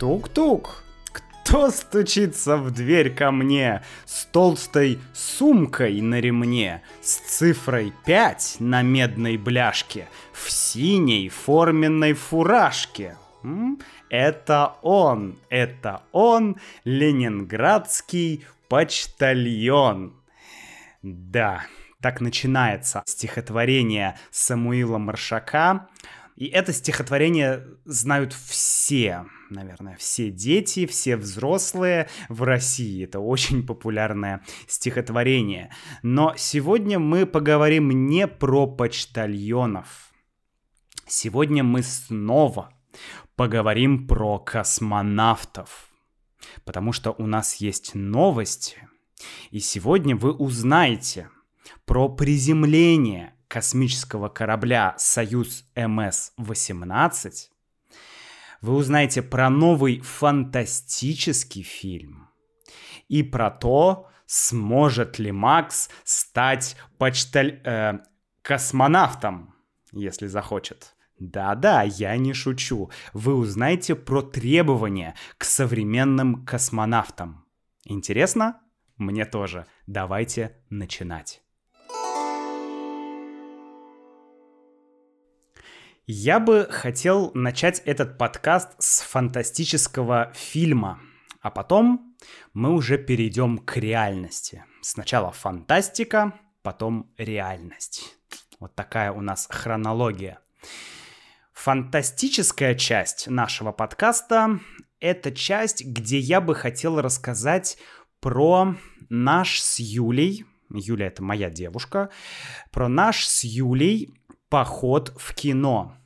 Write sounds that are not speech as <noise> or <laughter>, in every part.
Тук-тук. Кто стучится в дверь ко мне с толстой сумкой на ремне, с цифрой 5 на медной бляшке, в синей форменной фуражке? Это он, это он, ленинградский почтальон. Да, так начинается стихотворение Самуила Маршака. И это стихотворение знают все, наверное, все дети, все взрослые в России. Это очень популярное стихотворение. Но сегодня мы поговорим не про почтальонов. Сегодня мы снова поговорим про космонавтов. Потому что у нас есть новости. И сегодня вы узнаете про приземление космического корабля «Союз МС-18», вы узнаете про новый фантастический фильм и про то, сможет ли Макс стать почталь... Э, космонавтом, если захочет. Да-да, я не шучу. Вы узнаете про требования к современным космонавтам. Интересно? Мне тоже. Давайте начинать. Я бы хотел начать этот подкаст с фантастического фильма, а потом мы уже перейдем к реальности. Сначала фантастика, потом реальность. Вот такая у нас хронология. Фантастическая часть нашего подкаста — это часть, где я бы хотел рассказать про наш с Юлей, Юля — это моя девушка, про наш с Юлей поход в кино —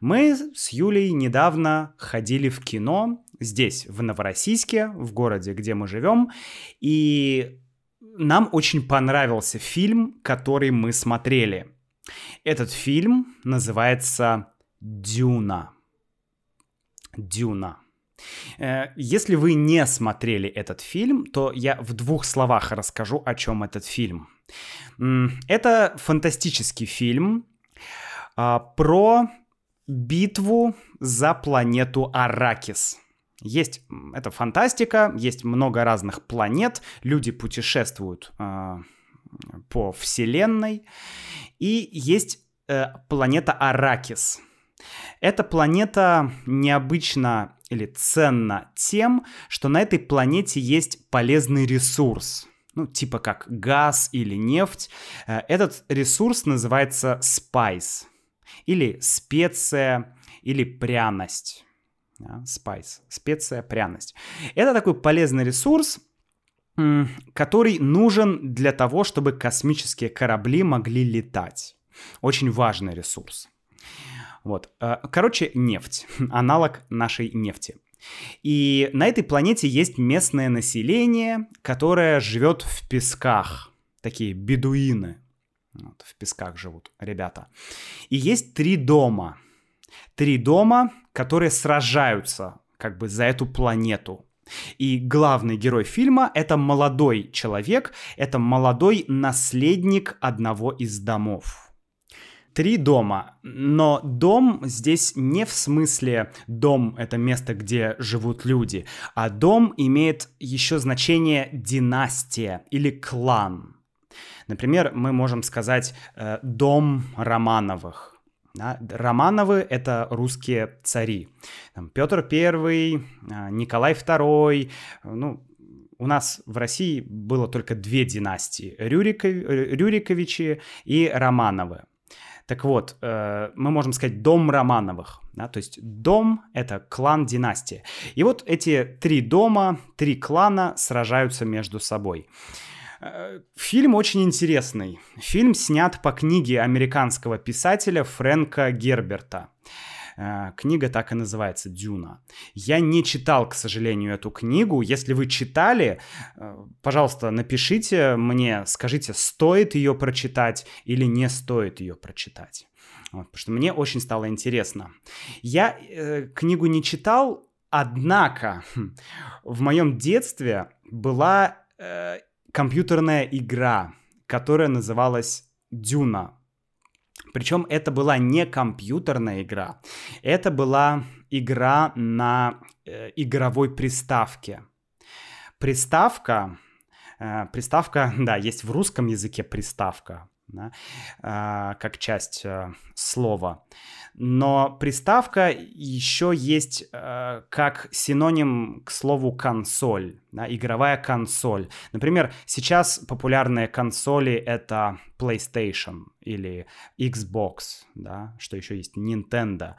мы с Юлей недавно ходили в кино здесь, в Новороссийске, в городе, где мы живем, и нам очень понравился фильм, который мы смотрели. Этот фильм называется «Дюна». «Дюна». Э, если вы не смотрели этот фильм, то я в двух словах расскажу, о чем этот фильм. Это фантастический фильм а, про битву за планету Аракис. Есть, это фантастика, есть много разных планет, люди путешествуют э, по Вселенной, и есть э, планета Аракис. Эта планета необычна или ценна тем, что на этой планете есть полезный ресурс, ну, типа как газ или нефть. Э, этот ресурс называется спайс или специя, или пряность. Да, spice, специя, пряность. Это такой полезный ресурс, который нужен для того, чтобы космические корабли могли летать. Очень важный ресурс. Вот. Э, короче, нефть. <laughs> Аналог нашей нефти. И на этой планете есть местное население, которое живет в песках. Такие бедуины. Вот, в песках живут ребята. И есть три дома. Три дома, которые сражаются как бы за эту планету. И главный герой фильма — это молодой человек, это молодой наследник одного из домов. Три дома, но дом здесь не в смысле дом — это место, где живут люди, а дом имеет еще значение династия или клан — Например, мы можем сказать э, «дом Романовых». Да? Романовы — это русские цари. Там, Петр I, э, Николай II, ну, у нас в России было только две династии — Рюриков, Рюриковичи и Романовы. Так вот, э, мы можем сказать дом Романовых, да, то есть дом — это клан династии. И вот эти три дома, три клана сражаются между собой. Э, фильм очень интересный. Фильм снят по книге американского писателя Фрэнка Герберта. Э, книга так и называется «Дюна». Я не читал, к сожалению, эту книгу. Если вы читали, э, пожалуйста, напишите мне, скажите, стоит ее прочитать или не стоит ее прочитать. Вот, потому что мне очень стало интересно. Я э, книгу не читал, однако хм, в моем детстве была компьютерная игра, которая называлась Дюна. Причем это была не компьютерная игра, это была игра на э, игровой приставке. Приставка, э, приставка, <laughs> да, есть в русском языке приставка, да, э, как часть э, слова. Но приставка еще есть э, как синоним к слову консоль, да, игровая консоль. Например, сейчас популярные консоли это PlayStation или Xbox, да, что еще есть Nintendo.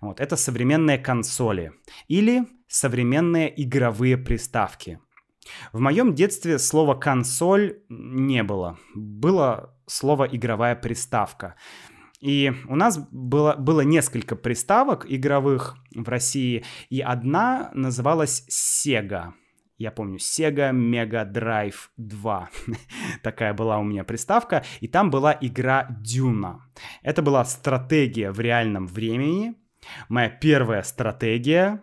Вот, это современные консоли или современные игровые приставки. В моем детстве слова консоль не было. Было слово игровая приставка. И у нас было, было несколько приставок игровых в России, и одна называлась Sega. Я помню, Sega Mega Drive 2. <laughs> Такая была у меня приставка. И там была игра Дюна. Это была стратегия в реальном времени. Моя первая стратегия.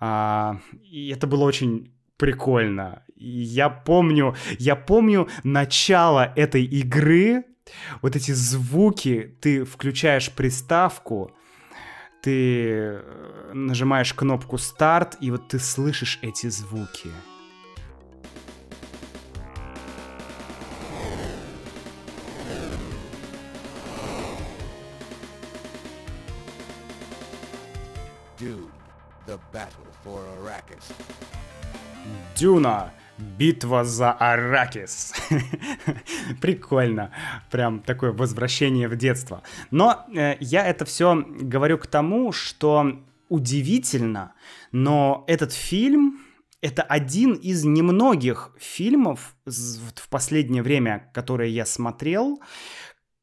А, и это было очень прикольно. Я помню, я помню начало этой игры, вот эти звуки, ты включаешь приставку, ты э, нажимаешь кнопку старт, и вот ты слышишь эти звуки. Dude, the battle for Arrakis. Дюна. Битва за Аракис. <laughs> Прикольно. Прям такое возвращение в детство. Но э, я это все говорю к тому, что удивительно, но этот фильм это один из немногих фильмов в последнее время, которые я смотрел,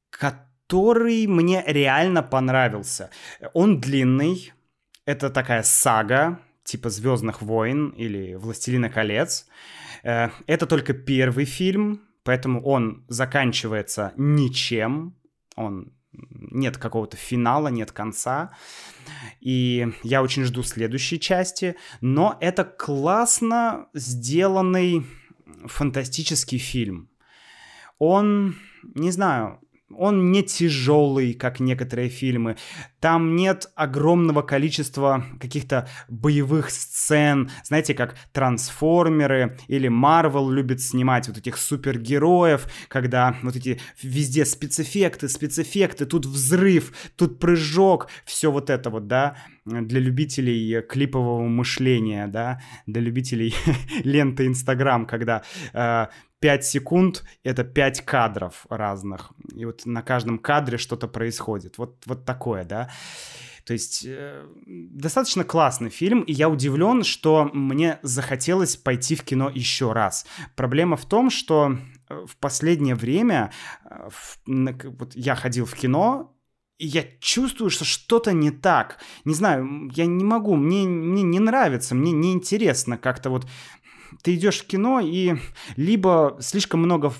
который мне реально понравился. Он длинный, это такая сага, типа Звездных войн или Властелина колец. Это только первый фильм, поэтому он заканчивается ничем. Он нет какого-то финала, нет конца. И я очень жду следующей части. Но это классно сделанный фантастический фильм. Он, не знаю, он не тяжелый, как некоторые фильмы. Там нет огромного количества каких-то боевых сцен. Знаете, как трансформеры или Марвел любит снимать вот этих супергероев, когда вот эти везде спецэффекты, спецэффекты, тут взрыв, тут прыжок, все вот это вот, да, для любителей клипового мышления, да, для любителей <laughs> ленты Инстаграм, когда э, 5 секунд — это 5 кадров разных. И вот на каждом кадре что-то происходит. Вот, вот такое, да. То есть э, достаточно классный фильм, и я удивлен, что мне захотелось пойти в кино еще раз. Проблема в том, что э, в последнее время э, в, вот я ходил в кино, и я чувствую, что что-то не так. Не знаю, я не могу, мне, мне не нравится, мне неинтересно как-то вот ты идешь в кино, и либо слишком много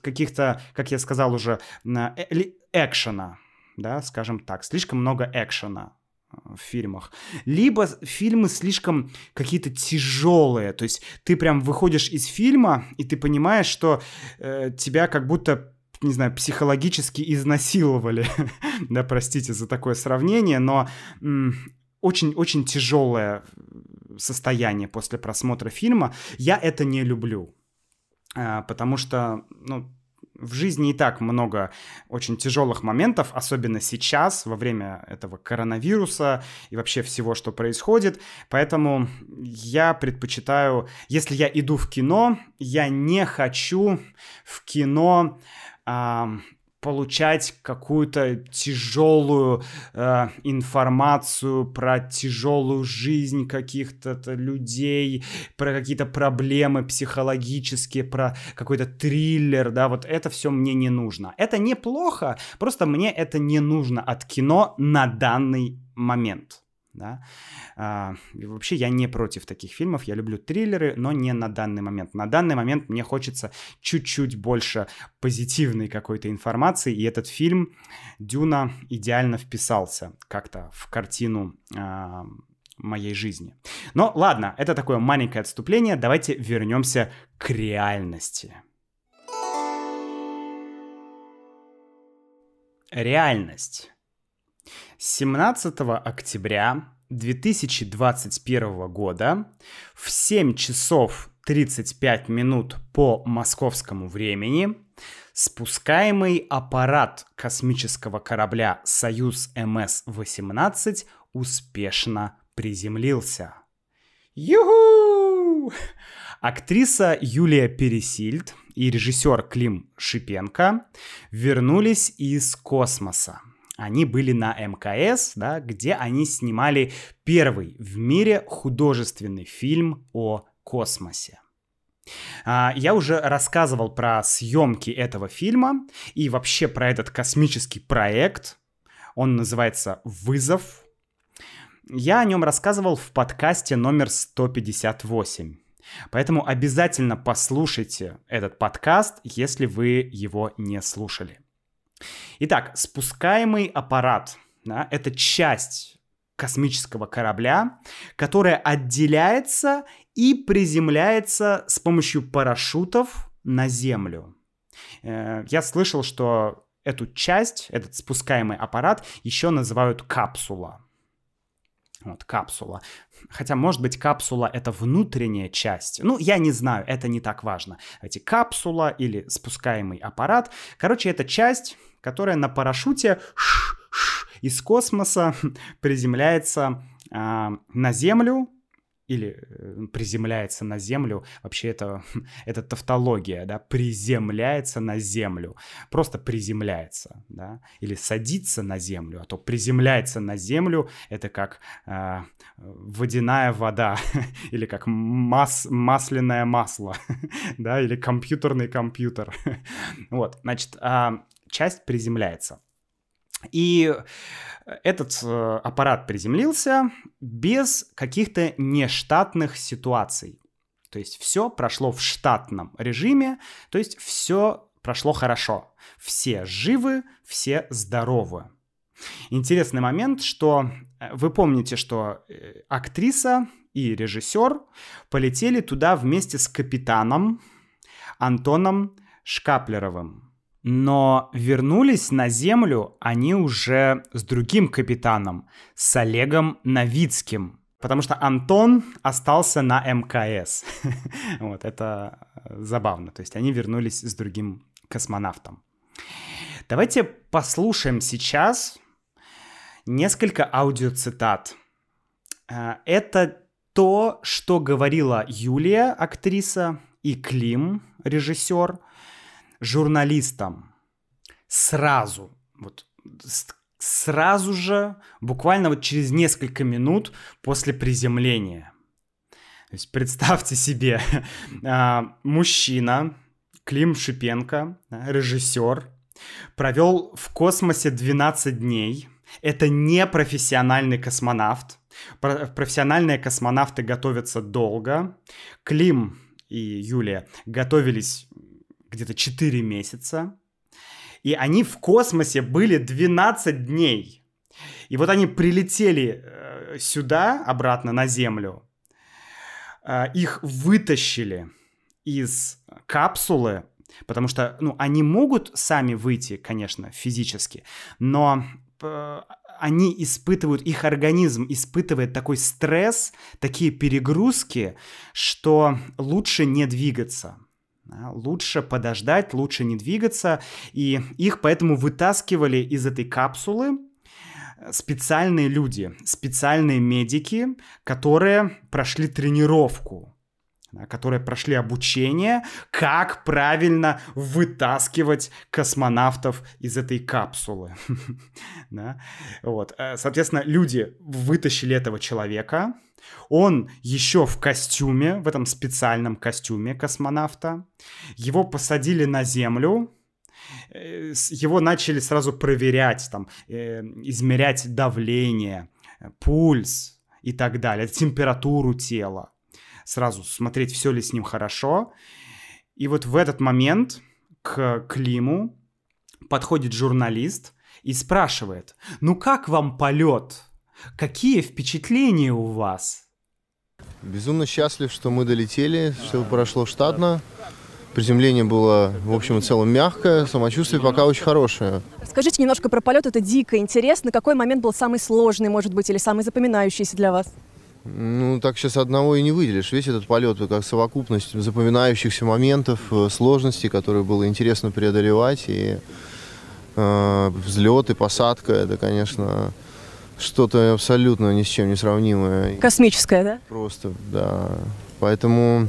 каких-то, как я сказал уже, э, экшена, да, скажем так, слишком много экшена э, в фильмах. Либо фильмы слишком какие-то тяжелые. То есть ты прям выходишь из фильма, и ты понимаешь, что э, тебя как будто не знаю, психологически изнасиловали. <laughs> да, простите за такое сравнение, но очень-очень тяжелое состояние после просмотра фильма. Я это не люблю, а, потому что, ну, в жизни и так много очень тяжелых моментов, особенно сейчас, во время этого коронавируса и вообще всего, что происходит. Поэтому я предпочитаю, если я иду в кино, я не хочу в кино получать какую-то тяжелую э, информацию про тяжелую жизнь каких-то людей, про какие-то проблемы психологические, про какой-то триллер, да, вот это все мне не нужно. Это неплохо, просто мне это не нужно от кино на данный момент да. А, вообще я не против таких фильмов, я люблю триллеры, но не на данный момент. На данный момент мне хочется чуть-чуть больше позитивной какой-то информации, и этот фильм «Дюна» идеально вписался как-то в картину а, моей жизни. Но ладно, это такое маленькое отступление, давайте вернемся к реальности. реальность. 17 октября 2021 года в 7 часов 35 минут по московскому времени спускаемый аппарат космического корабля «Союз МС-18» успешно приземлился. Юху! Актриса Юлия Пересильд и режиссер Клим Шипенко вернулись из космоса. Они были на МКС, да, где они снимали первый в мире художественный фильм о космосе. А, я уже рассказывал про съемки этого фильма и вообще про этот космический проект. Он называется «Вызов». Я о нем рассказывал в подкасте номер 158. Поэтому обязательно послушайте этот подкаст, если вы его не слушали. Итак, спускаемый аппарат да, — это часть космического корабля, которая отделяется и приземляется с помощью парашютов на Землю. Э, я слышал, что эту часть, этот спускаемый аппарат еще называют капсула. Вот, капсула. Хотя, может быть, капсула — это внутренняя часть. Ну, я не знаю, это не так важно. Эти капсула или спускаемый аппарат. Короче, это часть, которая на парашюте из космоса <laughs> приземляется э, на Землю, или э, приземляется на землю, вообще это, <laughs> это тавтология, да, приземляется на землю, просто приземляется, да, или садится на землю, а то приземляется на землю, это как э, водяная вода, <laughs> или как мас, масляное масло, да, или компьютерный компьютер, вот, значит, э, часть приземляется. И этот э, аппарат приземлился без каких-то нештатных ситуаций. То есть все прошло в штатном режиме, то есть все прошло хорошо. Все живы, все здоровы. Интересный момент, что э, вы помните, что э, актриса и режиссер полетели туда вместе с капитаном Антоном Шкаплеровым. Но вернулись на Землю они уже с другим капитаном, с Олегом Новицким. Потому что Антон остался на МКС. <laughs> вот, это забавно. То есть они вернулись с другим космонавтом. Давайте послушаем сейчас несколько аудиоцитат. Э, это то, что говорила Юлия, актриса, и Клим, режиссер, журналистам сразу, вот сразу же, буквально вот через несколько минут после приземления. То есть представьте себе, <laughs> а, мужчина, Клим Шипенко, режиссер, провел в космосе 12 дней. Это не профессиональный космонавт. Профессиональные космонавты готовятся долго. Клим и Юлия готовились где-то 4 месяца. И они в космосе были 12 дней. И вот они прилетели э, сюда, обратно на Землю. Э, их вытащили из капсулы, потому что, ну, они могут сами выйти, конечно, физически, но э, они испытывают, их организм испытывает такой стресс, такие перегрузки, что лучше не двигаться. Лучше подождать, лучше не двигаться. И их поэтому вытаскивали из этой капсулы специальные люди, специальные медики, которые прошли тренировку которые прошли обучение, как правильно вытаскивать космонавтов из этой капсулы. <laughs> вот. Э, соответственно, люди вытащили этого человека, он еще в костюме, в этом специальном костюме космонавта. Его посадили на Землю, э, его начали сразу проверять, там, э, измерять давление, пульс и так далее, температуру тела. Сразу смотреть, все ли с ним хорошо. И вот в этот момент к Климу подходит журналист и спрашивает, ну как вам полет? Какие впечатления у вас? Безумно счастлив, что мы долетели, все прошло штатно. Приземление было, в общем и целом, мягкое, самочувствие пока очень хорошее. Расскажите немножко про полет, это дико интересно. Какой момент был самый сложный, может быть, или самый запоминающийся для вас? Ну, так сейчас одного и не выделишь. Весь этот полет как совокупность запоминающихся моментов, э, сложностей, которые было интересно преодолевать. И э, взлет и посадка, это, конечно, что-то абсолютно ни с чем не сравнимое. Космическое, да? Просто, да. Поэтому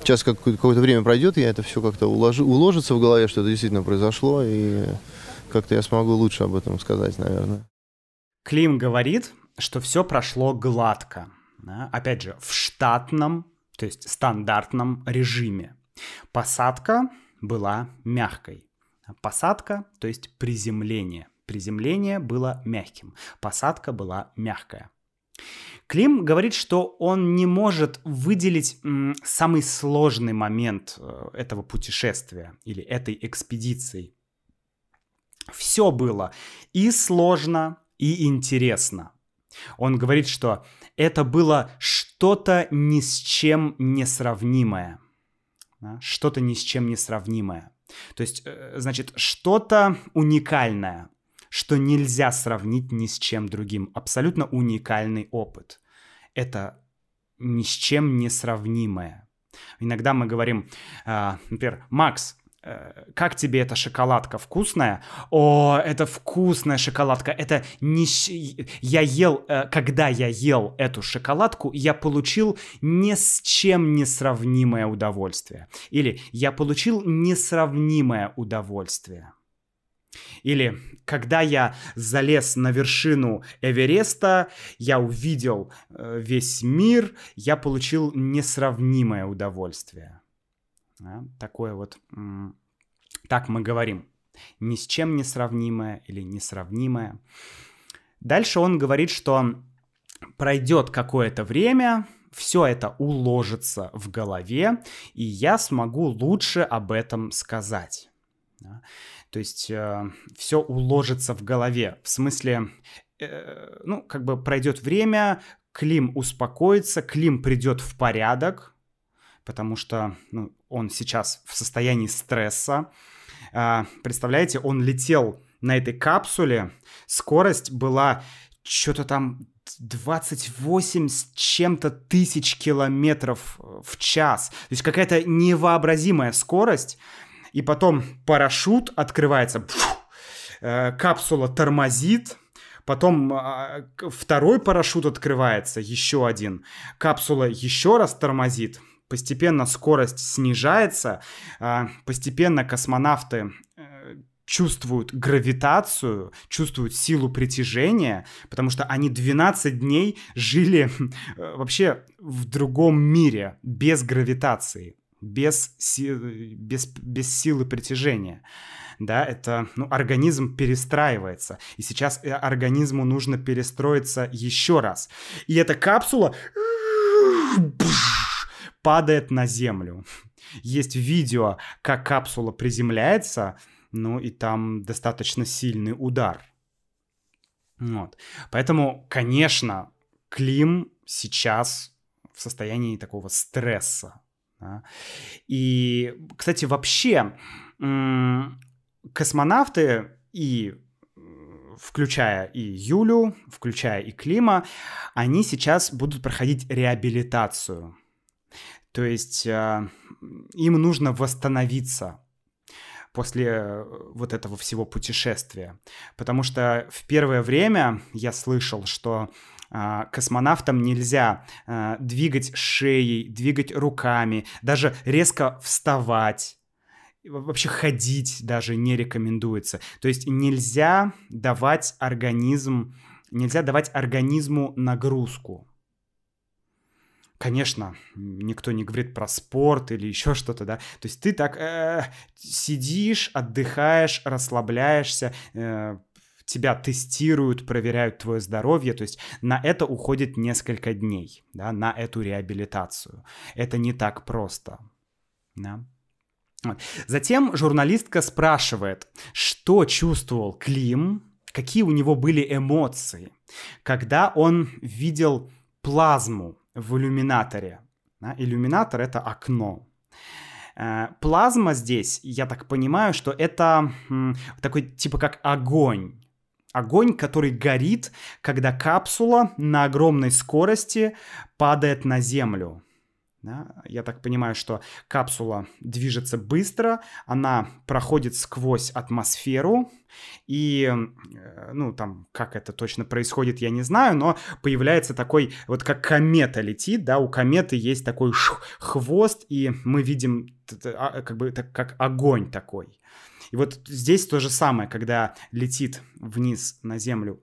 сейчас как какое-то время пройдет, я это все как-то уложи, уложится в голове, что это действительно произошло, и как-то я смогу лучше об этом сказать, наверное. Клим говорит, что все прошло гладко. Да? Опять же, в штатном, то есть стандартном режиме. Посадка была мягкой. Посадка, то есть приземление. Приземление было мягким. Посадка была мягкая. Клим говорит, что он не может выделить самый сложный момент э, этого путешествия или этой экспедиции. Все было и сложно, и интересно. Он говорит, что это было что-то ни с чем не сравнимое. Что-то ни с чем не сравнимое. То есть, э, значит, что-то уникальное, что нельзя сравнить ни с чем другим. Абсолютно уникальный опыт. Это ни с чем не сравнимое. Иногда мы говорим, э, например, Макс, Э, как тебе эта шоколадка вкусная? О, это вкусная шоколадка. Это не... Я ел... Э, когда я ел эту шоколадку, я получил ни с чем не сравнимое удовольствие. Или я получил несравнимое удовольствие. Или когда я залез на вершину Эвереста, я увидел э, весь мир, я получил несравнимое удовольствие. Да? Такое вот, так мы говорим, ни с чем не сравнимое или несравнимое. Дальше он говорит, что пройдет какое-то время, все это уложится в голове, и я смогу лучше об этом сказать. То есть э, все уложится в голове. В смысле, э, ну, как бы пройдет время, Клим успокоится, Клим придет в порядок, потому что ну, он сейчас в состоянии стресса. А, представляете, он летел на этой капсуле, скорость была что-то там 28 с чем-то тысяч километров э, в час. То есть какая-то невообразимая скорость. И потом парашют открывается, э, капсула тормозит, Потом а, второй парашют открывается, еще один. Капсула еще раз тормозит. Постепенно скорость снижается, а, постепенно космонавты э, чувствуют гравитацию, чувствуют силу притяжения, потому что они 12 дней жили э, вообще в другом мире, без гравитации, без, си- без, без силы притяжения. Да, это, ну, организм перестраивается. И сейчас э, организму нужно перестроиться еще раз. И эта капсула падает на землю. Есть видео, как капсула приземляется, ну и там достаточно сильный удар. Вот. Поэтому, конечно, Клим сейчас в состоянии такого стресса. Да? И, кстати, вообще космонавты и включая и Юлю, включая и Клима, они сейчас будут проходить реабилитацию. То есть э, им нужно восстановиться после вот этого всего путешествия. Потому что в первое время я слышал, что космонавтам нельзя э, двигать шеей, двигать руками, даже резко вставать. Вообще ходить даже не рекомендуется. То есть нельзя давать организм, нельзя давать организму нагрузку. Конечно, никто не говорит про спорт или еще что-то, да. То есть ты так э, сидишь, отдыхаешь, расслабляешься, э, тебя тестируют, проверяют твое здоровье, то есть на это уходит несколько дней, да, на эту реабилитацию. Это не так просто, да. Затем журналистка спрашивает, что чувствовал Клим, какие у него были эмоции, когда он видел плазму в иллюминаторе. Да? Иллюминатор — это окно. Э, плазма здесь, я так понимаю, что это такой типа как огонь. Огонь, который горит, когда капсула на огромной скорости падает на Землю. Да? Я так понимаю, что капсула движется быстро, она проходит сквозь атмосферу, и, э, ну, там, как это точно происходит, я не знаю, но появляется такой, вот как комета летит, да, у кометы есть такой хвост, и мы видим а, как бы как огонь такой. И вот здесь то же самое, когда летит вниз на Землю,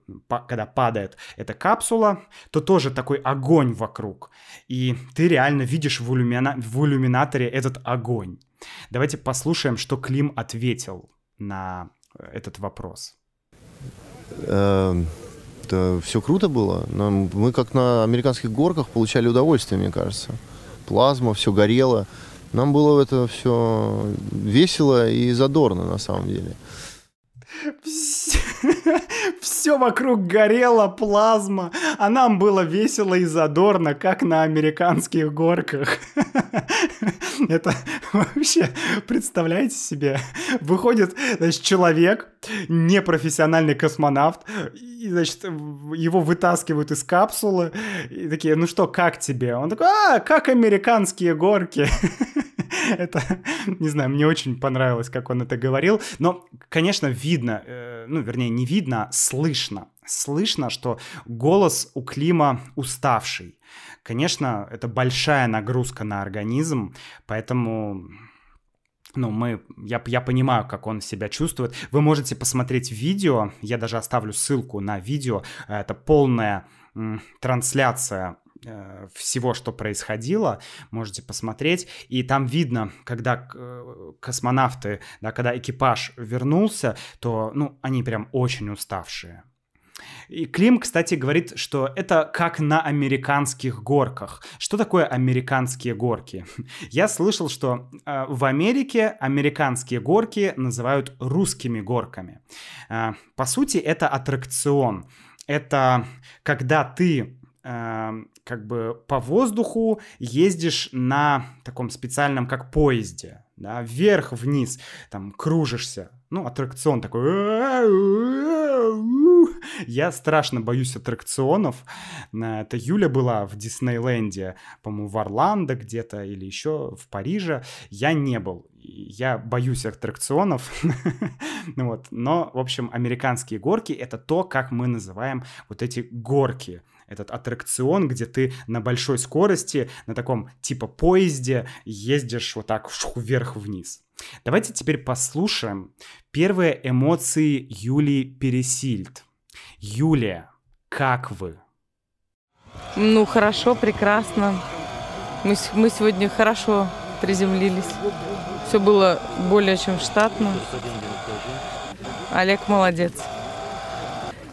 когда падает эта капсула, то тоже такой огонь вокруг. И ты реально видишь в, иллюмина... в иллюминаторе этот огонь. Давайте послушаем, что Клим ответил на э, этот вопрос. Эм, это все круто было. Мы как на американских горках получали удовольствие, мне кажется. Плазма, все горело. Нам было это все весело и задорно на самом деле. <laughs> Все вокруг горело, плазма, а нам было весело и задорно, как на американских горках. <laughs> Это вообще, представляете себе, выходит, значит, человек, непрофессиональный космонавт, и, значит, его вытаскивают из капсулы, и такие, ну что, как тебе? Он такой, а, как американские горки. <laughs> <laughs> Это, не знаю, мне очень понравилось, как он это говорил. Но, конечно, видно, э, ну, вернее, не видно, а слышно. Слышно, что голос у Клима уставший. Конечно, это большая нагрузка на организм, поэтому ну, мы, я, я понимаю, как он себя чувствует. Вы можете посмотреть видео, я даже оставлю ссылку на видео, это полная м, трансляция Э, всего, что происходило, можете посмотреть. И там видно, когда э, космонавты, да, когда экипаж вернулся, то, ну, они прям очень уставшие. И Клим, кстати, говорит, что это как на американских горках. Что такое американские горки? <laughs> Я слышал, что э, в Америке американские горки называют русскими горками. Э, по сути, это аттракцион. Это когда ты как бы по воздуху ездишь на таком специальном, как поезде, да, вверх-вниз, там, кружишься. Ну, аттракцион такой. Я страшно боюсь аттракционов. Это Юля была в Диснейленде, по-моему, в Орландо где-то или еще в Париже. Я не был. Я боюсь аттракционов. <laughs> вот. Но, в общем, американские горки — это то, как мы называем вот эти горки — этот аттракцион, где ты на большой скорости, на таком типа поезде ездишь вот так вверх-вниз. Давайте теперь послушаем первые эмоции Юлии Пересильд. Юлия, как вы? Ну, хорошо, прекрасно. Мы, мы сегодня хорошо приземлились. Все было более чем штатно. Олег молодец.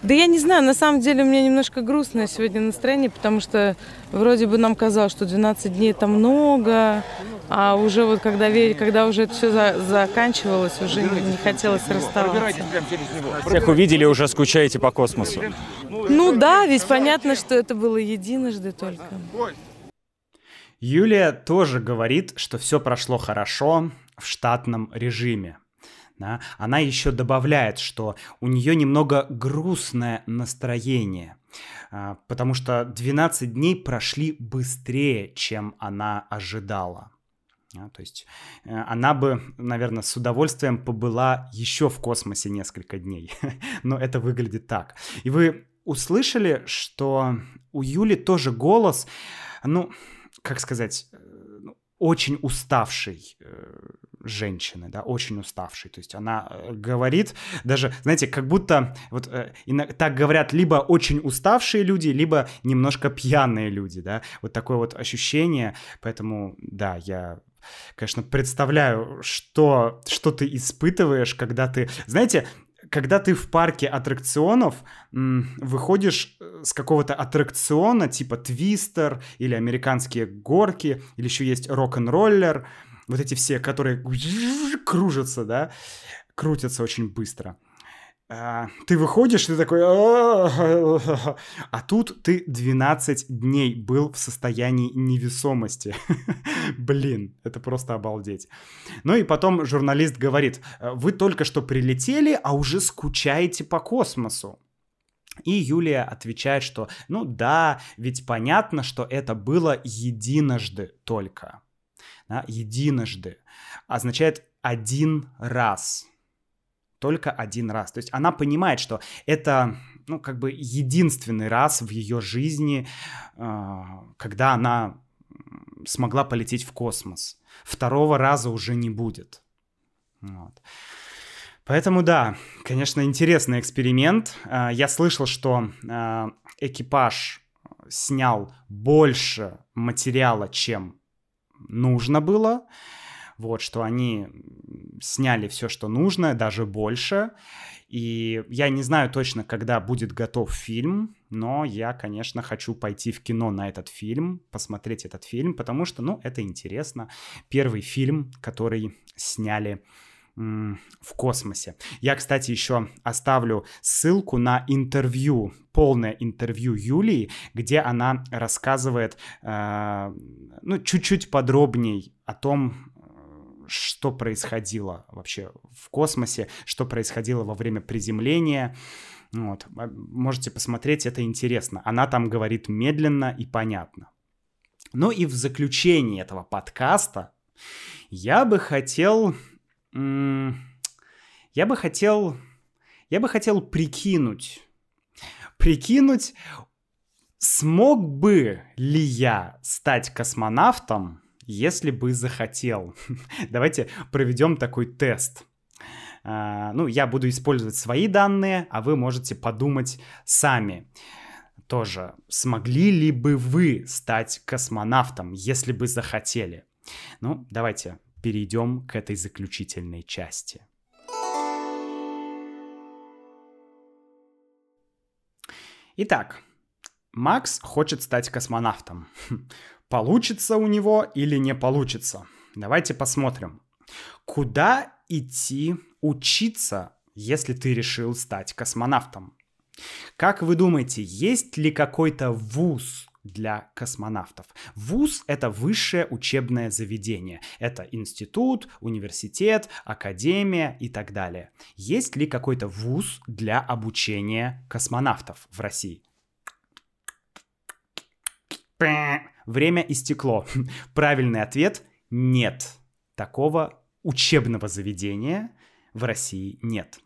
Да я не знаю, на самом деле у меня немножко грустное сегодня настроение, потому что вроде бы нам казалось, что 12 дней это много, а уже вот когда, когда уже это все за, заканчивалось, уже не, не хотелось расставаться. Всех увидели, уже скучаете по космосу. Ну да, ведь понятно, что это было единожды только. Юлия тоже говорит, что все прошло хорошо в штатном режиме. Да? Она еще добавляет, что у нее немного грустное настроение, а, потому что 12 дней прошли быстрее, чем она ожидала. Да, то есть э, она бы, наверное, с удовольствием побыла еще в космосе несколько дней, <laughs> но это выглядит так. И вы услышали, что у Юли тоже голос, ну, как сказать, э, ну, очень уставший э, женщины, да, очень уставшей. То есть она э, говорит даже, знаете, как будто вот э, так говорят либо очень уставшие люди, либо немножко пьяные люди, да. Вот такое вот ощущение. Поэтому, да, я конечно, представляю, что, что ты испытываешь, когда ты... Знаете, когда ты в парке аттракционов м, выходишь э, с какого-то аттракциона, типа Твистер или американские горки, или еще есть рок-н-роллер, вот эти все, которые кружатся, да, крутятся очень быстро. а, ты выходишь, ты такой... А тут ты 12 дней был в состоянии невесомости. <laughs> Блин, это просто обалдеть. Ну и потом журналист говорит, вы только что прилетели, а уже скучаете по космосу. И Юлия отвечает, что ну да, ведь понятно, что это было единожды только. Да, единожды означает один раз. Только один раз. То есть она понимает, что это ну, как бы единственный раз в ее жизни, а, когда она смогла полететь в космос. Второго раза уже не будет. Вот. Поэтому да, конечно, интересный эксперимент. А, я слышал, что а, экипаж снял больше материала, чем нужно было. Вот, что они сняли все, что нужно, даже больше. И я не знаю точно, когда будет готов фильм, но я, конечно, хочу пойти в кино на этот фильм, посмотреть этот фильм, потому что, ну, это интересно. Первый фильм, который сняли в космосе. Я, кстати, еще оставлю ссылку на интервью, полное интервью Юлии, где она рассказывает, э, ну, чуть-чуть подробней о том, что происходило вообще в космосе, что происходило во время приземления. Вот. Можете посмотреть, это интересно. Она там говорит медленно и понятно. Ну и в заключении этого подкаста я бы хотел я бы хотел... Я бы хотел прикинуть. Прикинуть, смог бы ли я стать космонавтом, если бы захотел. <laughs> Давайте проведем такой тест. Uh, ну, я буду использовать свои данные, а вы можете подумать сами. Тоже, смогли ли бы вы стать космонавтом, если бы захотели? Ну, давайте перейдем к этой заключительной части. Итак, Макс хочет стать космонавтом. <laughs> Получится у него или не получится? Давайте посмотрим. Куда идти учиться, если ты решил стать космонавтом? Как вы думаете, есть ли какой-то вуз, для космонавтов. ВУЗ — это высшее учебное заведение. Это институт, университет, академия и так далее. Есть ли какой-то ВУЗ для обучения космонавтов в России? Время истекло. <laughs> Правильный ответ — нет. Такого учебного заведения в России нет.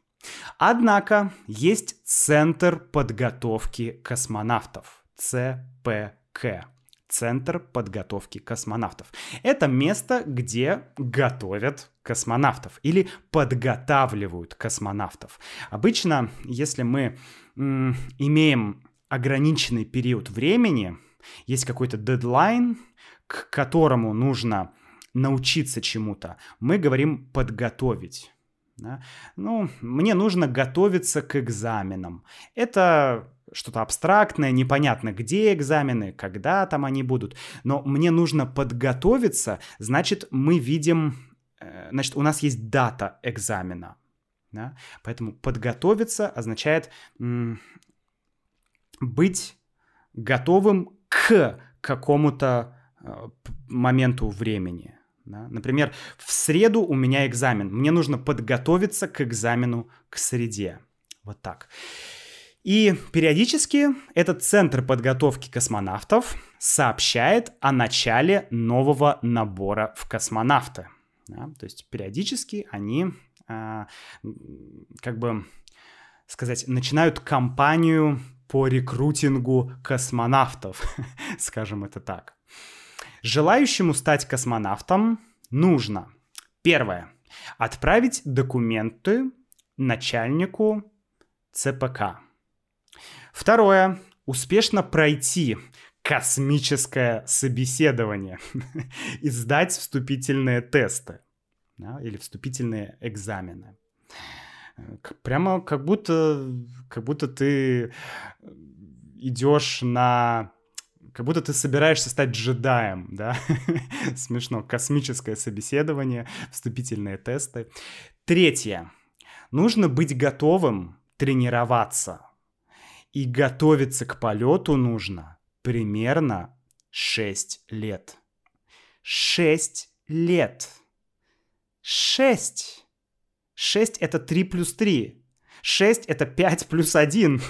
Однако есть Центр подготовки космонавтов. ЦПК. Центр подготовки космонавтов. Это место, где готовят космонавтов или подготавливают космонавтов. Обычно, если мы м, имеем ограниченный период времени, есть какой-то дедлайн, к которому нужно научиться чему-то, мы говорим подготовить. Да? Ну, мне нужно готовиться к экзаменам. Это что-то абстрактное, непонятно, где экзамены, когда там они будут. Но мне нужно подготовиться, значит, мы видим, э, значит, у нас есть дата экзамена. Да? Поэтому подготовиться означает быть готовым к какому-то э, моменту времени. Да? Например, в среду у меня экзамен. Мне нужно подготовиться к экзамену к среде. Вот так. И периодически этот центр подготовки космонавтов сообщает о начале нового набора в космонавты. Да? То есть периодически они, а, как бы сказать, начинают кампанию по рекрутингу космонавтов, <laughs> скажем это так. Желающему стать космонавтом нужно, первое, отправить документы начальнику ЦПК. Второе. Успешно пройти космическое собеседование <laughs> и сдать вступительные тесты да, или вступительные экзамены. Прямо как будто, как будто ты идешь на как будто ты собираешься стать джедаем, да? <laughs> Смешно. Космическое собеседование, вступительные тесты. Третье. Нужно быть готовым тренироваться. И готовиться к полету нужно примерно 6 лет. 6 лет. 6. 6 это 3 плюс 3. 6 это 5 плюс 1.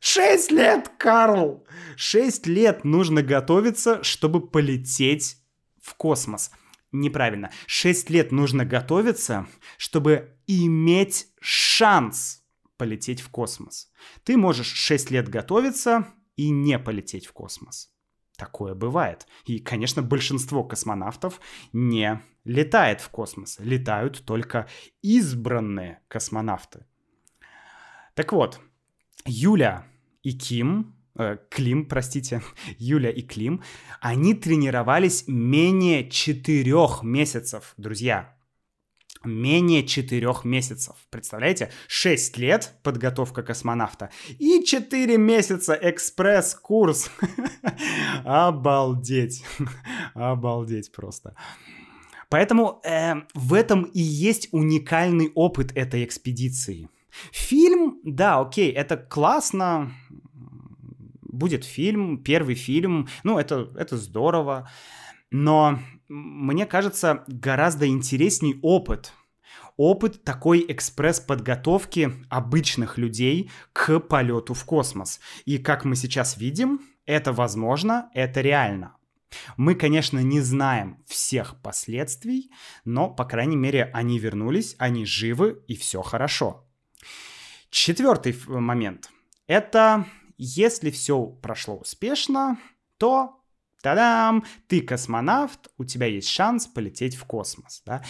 6 <laughs> лет, Карл! 6 лет нужно готовиться, чтобы полететь в космос. Неправильно. 6 лет нужно готовиться, чтобы иметь шанс полететь в космос. Ты можешь 6 лет готовиться и не полететь в космос. Такое бывает. И, конечно, большинство космонавтов не летает в космос. Летают только избранные космонавты. Так вот, Юля и Ким, э, Клим, простите, <laughs> Юля и Клим, они тренировались менее четырех месяцев, друзья менее четырех месяцев. Представляете? шесть лет подготовка космонавта и четыре месяца экспресс-курс. <laughs> Обалдеть. <laughs> Обалдеть просто. Поэтому э, в этом и есть уникальный опыт этой экспедиции. Фильм, да, окей, это классно, будет фильм, первый фильм, ну, это, это здорово, но мне кажется, гораздо интересней опыт. Опыт такой экспресс-подготовки обычных людей к полету в космос. И как мы сейчас видим, это возможно, это реально. Мы, конечно, не знаем всех последствий, но, по крайней мере, они вернулись, они живы, и все хорошо. Четвертый момент. Это если все прошло успешно, то Та-дам! Ты космонавт, у тебя есть шанс полететь в космос. Да?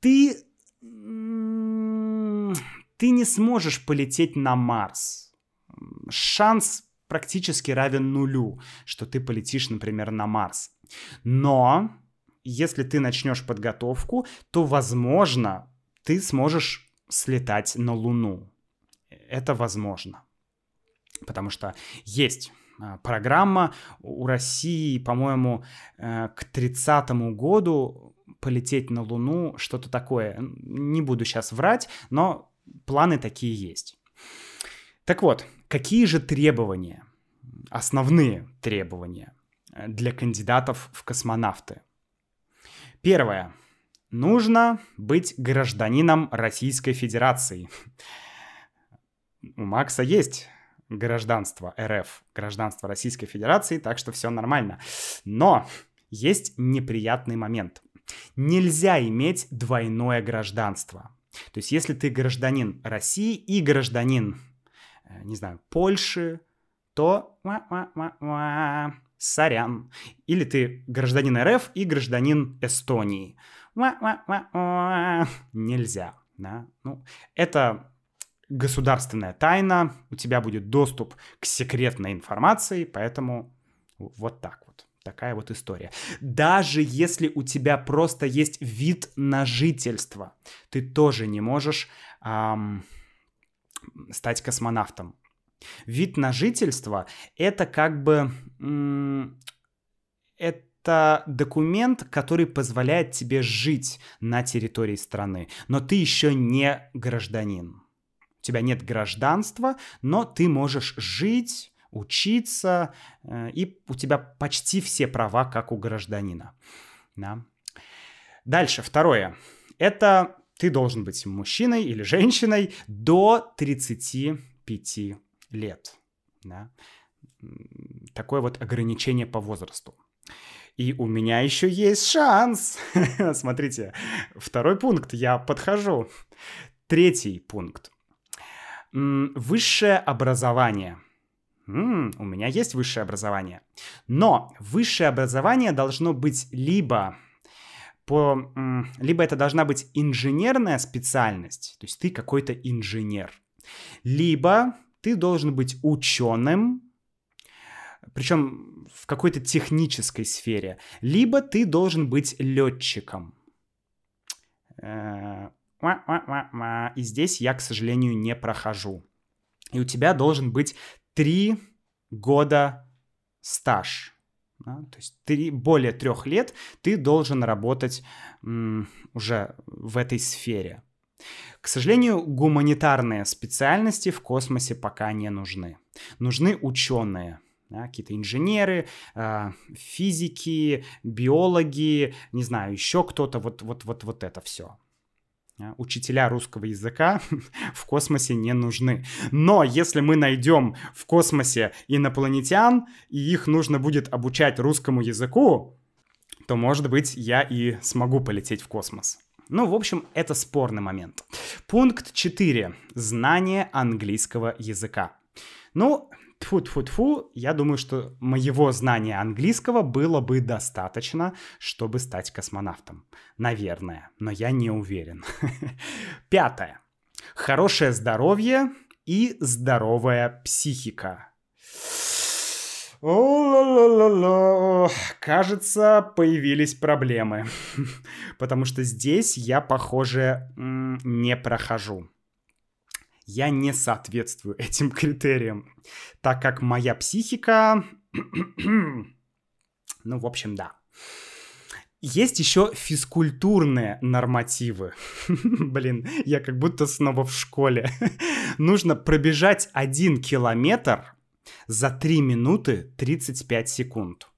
Ты... Ты не сможешь полететь на Марс. Шанс практически равен нулю, что ты полетишь, например, на Марс. Но если ты начнешь подготовку, то, возможно, ты сможешь слетать на Луну. Это возможно. Потому что есть программа у России, по-моему, э, к 30 году полететь на Луну, что-то такое. Не буду сейчас врать, но планы такие есть. Так вот, какие же требования, основные требования э, для кандидатов в космонавты? Первое. Нужно быть гражданином Российской Федерации. У Макса есть гражданство РФ, гражданство Российской Федерации, так что все нормально. Но есть неприятный момент. Нельзя иметь двойное гражданство. То есть если ты гражданин России и гражданин, э, не знаю, Польши, то сорян. Или ты гражданин РФ и гражданин Эстонии. Нельзя. Да? Ну, это государственная тайна, у тебя будет доступ к секретной информации, поэтому вот так вот. Такая вот история. Даже если у тебя просто есть вид на жительство, ты тоже не можешь эм, стать космонавтом. Вид на жительство это как бы м- это документ, который позволяет тебе жить на территории страны, но ты еще не гражданин тебя нет гражданства, но ты можешь жить, учиться, э, и у тебя почти все права, как у гражданина. Да. Дальше, второе. Это ты должен быть мужчиной или женщиной до 35 лет. Да. Такое вот ограничение по возрасту. И у меня еще есть шанс. <laughs> Смотрите, второй пункт, я подхожу. Третий пункт. Высшее образование. М-м, у меня есть высшее образование. Но высшее образование должно быть либо по, либо это должна быть инженерная специальность, то есть ты какой-то инженер, либо ты должен быть ученым, причем в какой-то технической сфере, либо ты должен быть летчиком. И здесь я, к сожалению, не прохожу. И у тебя должен быть три года стаж. Да? То есть ты более трех лет ты должен работать м, уже в этой сфере. К сожалению, гуманитарные специальности в космосе пока не нужны. Нужны ученые, да, какие-то инженеры, э, физики, биологи, не знаю, еще кто-то, вот, вот, вот, вот это все. Учителя русского языка <laughs> в космосе не нужны. Но если мы найдем в космосе инопланетян, и их нужно будет обучать русскому языку, то, может быть, я и смогу полететь в космос. Ну, в общем, это спорный момент. Пункт 4. Знание английского языка. Ну, тфу тфу тфу я думаю, что моего знания английского было бы достаточно, чтобы стать космонавтом. Наверное, но я не уверен. <laughs> Пятое. Хорошее здоровье и здоровая психика. О, кажется, появились проблемы. <laughs> Потому что здесь я, похоже, не прохожу я не соответствую <laughs> этим критериям, так как моя психика... <clears throat> ну, в общем, да. Есть еще физкультурные нормативы. <laughs> Блин, я как будто снова в школе. <laughs> Нужно пробежать один километр за 3 минуты 35 секунд.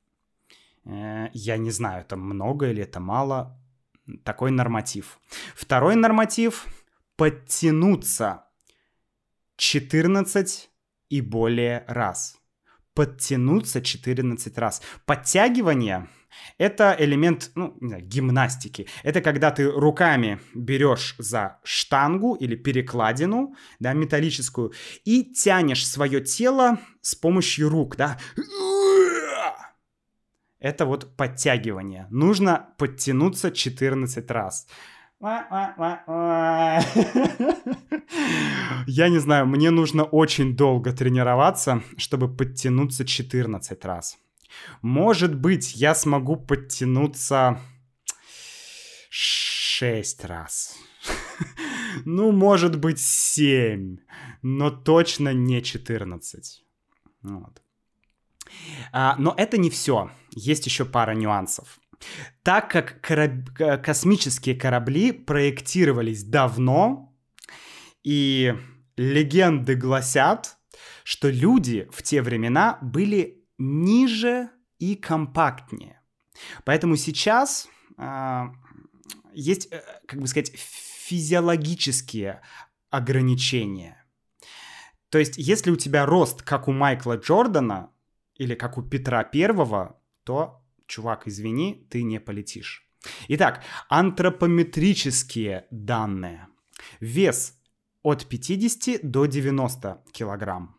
Э, я не знаю, это много или это мало. Такой норматив. Второй норматив — подтянуться 14 и более раз. Подтянуться 14 раз. Подтягивание — это элемент ну, гимнастики. Это когда ты руками берешь за штангу или перекладину, да, металлическую, и тянешь свое тело с помощью рук, да. Это вот подтягивание. Нужно подтянуться 14 раз. Я не знаю, мне нужно очень долго тренироваться, чтобы подтянуться 14 раз. Может быть, я смогу подтянуться 6 раз. Ну, может быть, 7, но точно не 14. Вот. А, но это не все. Есть еще пара нюансов. Так как кораб... космические корабли проектировались давно, и легенды гласят, что люди в те времена были ниже и компактнее. Поэтому сейчас э, есть, как бы сказать, физиологические ограничения. То есть, если у тебя рост, как у Майкла Джордана или как у Петра Первого, то чувак, извини, ты не полетишь. Итак, антропометрические данные. Вес от 50 до 90 килограмм.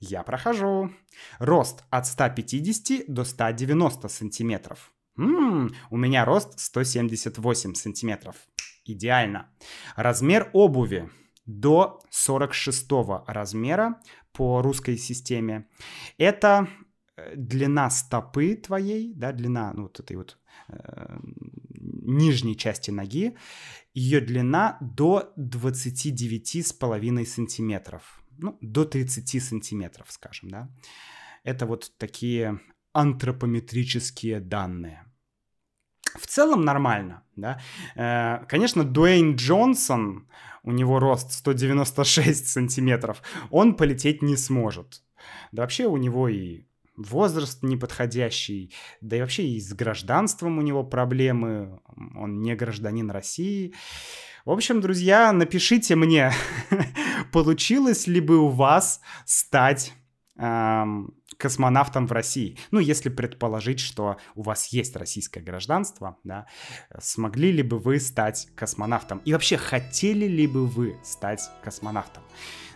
Я прохожу. Рост от 150 до 190 сантиметров. М-м, у меня рост 178 сантиметров. Идеально. Размер обуви до 46 размера по русской системе. Это длина стопы твоей, да, длина ну, вот этой вот э, нижней части ноги, ее длина до 29,5 сантиметров. Ну, до 30 сантиметров, скажем, да. Это вот такие антропометрические данные. В целом нормально, да. Э, конечно, Дуэйн Джонсон, у него рост 196 сантиметров, он полететь не сможет. Да вообще у него и возраст неподходящий, да и вообще и с гражданством у него проблемы, он не гражданин России. В общем, друзья, напишите мне, <laughs> получилось ли бы у вас стать космонавтом в России. Ну, если предположить, что у вас есть российское гражданство, да, смогли ли бы вы стать космонавтом? И вообще, хотели ли бы вы стать космонавтом?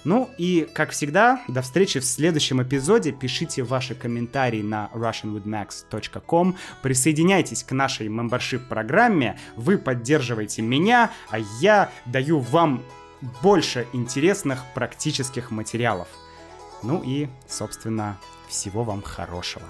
Ну и, как всегда, до встречи в следующем эпизоде. Пишите ваши комментарии на russianwithmax.com. Присоединяйтесь к нашей membership программе. Вы поддерживаете меня, а я даю вам больше интересных практических материалов. Ну и, собственно, всего вам хорошего.